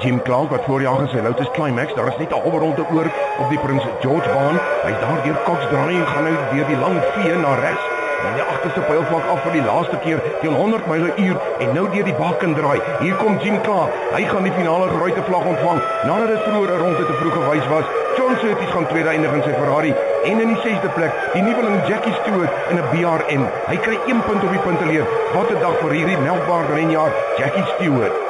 Jim Clark wat voor jaar gesê Lotus Climax, daar is net 'n halfronde oor op die Prins George baan. Hy's daar deur Cox Draai en gaan nou deur die lang vee na regs. En die agterste pylvlak af vir die laaste keer teen 100 myle uur en nou deur die bakken draai. Hier kom Jim Clark. Hy gaan die finale rooi vlag ontvang nadat dit vroeër 'n ronde te vroeg gewys was. John Surtees gaan tweede eindig in sy Ferrari en in die 6de plek die nuweling Jackie Stewart in 'n BRM. Hy kry 1 punt op die punteleer. Wat 'n dag vir hierdie melkbaar renjaer Jackie Stewart.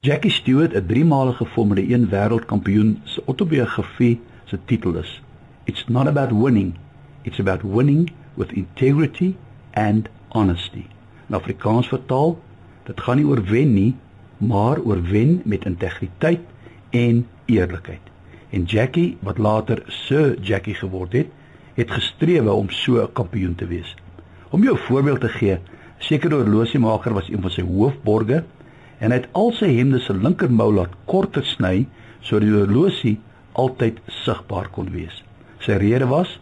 Jackie Stewart, 'n driemalige Formule 1 wêreldkampioen, se autobiografie se titel is It's not about winning, it's about winning with integrity and honesty. In Afrikaans vertaal, dit gaan nie oor wen nie, maar oor wen met integriteit en eerlikheid. En Jackie, wat later Sir Jackie geword het, het gestrewe om so 'n kampioen te wees. Om jou voorbeeld te gee, sekere horlosiemaker was een van sy hoofborge en hy het al sy hemde se linkermou laat korter sny sodat die horlosie altyd sigbaar kon wees. Sy rede was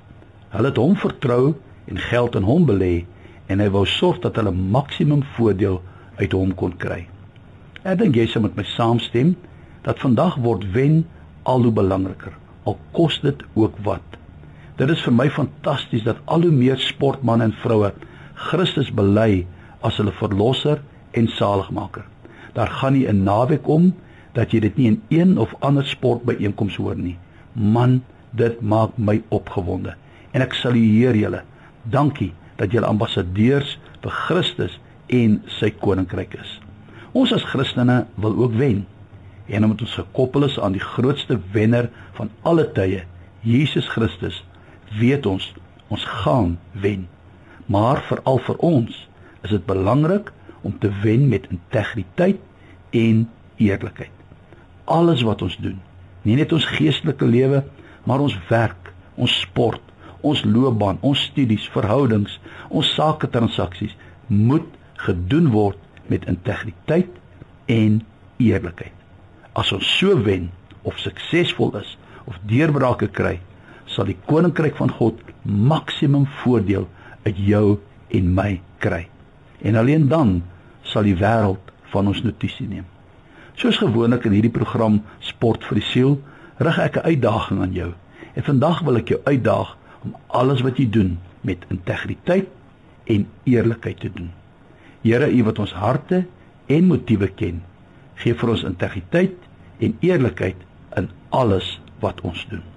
hulle het hom vertrou en geld in hom belê en hy wou sorg dat hulle maksimum voordeel uit hom kon kry. Ek dink jy sal met my saamstem dat vandag word wen al hoe belangriker al kos dit ook wat. Dit is vir my fantasties dat al hoe meer sportmense en vroue Christus bely as hulle verlosser en saligmaker daar gaan nie 'n naweek om dat jy dit nie in een of ander sportbyeenkoms hoor nie. Man, dit maak my opgewonde. En ek sal u heer julle. Dankie dat julle ambassadeurs vir Christus en sy koninkryk is. Ons as Christene wil ook wen. En omdat ons gekoppel is aan die grootste wenner van alle tye, Jesus Christus, weet ons ons gaan wen. Maar veral vir ons is dit belangrik om te wen met integriteit en eerlikheid. Alles wat ons doen, nie net ons geestelike lewe, maar ons werk, ons sport, ons loopbaan, ons studies, verhoudings, ons sake transaksies moet gedoen word met integriteit en eerlikheid. As ons so wen of suksesvol is of deurbrake kry, sal die koninkryk van God maksimum voordeel uit jou en my kry. En alleen dan sal die wêreld van ons notisie neem. Soos gewoonlik in hierdie program Sport vir die siel, rig ek 'n uitdaging aan jou. En vandag wil ek jou uitdaag om alles wat jy doen met integriteit en eerlikheid te doen. Here, U wat ons harte en motiewe ken, gee vir ons integriteit en eerlikheid in alles wat ons doen.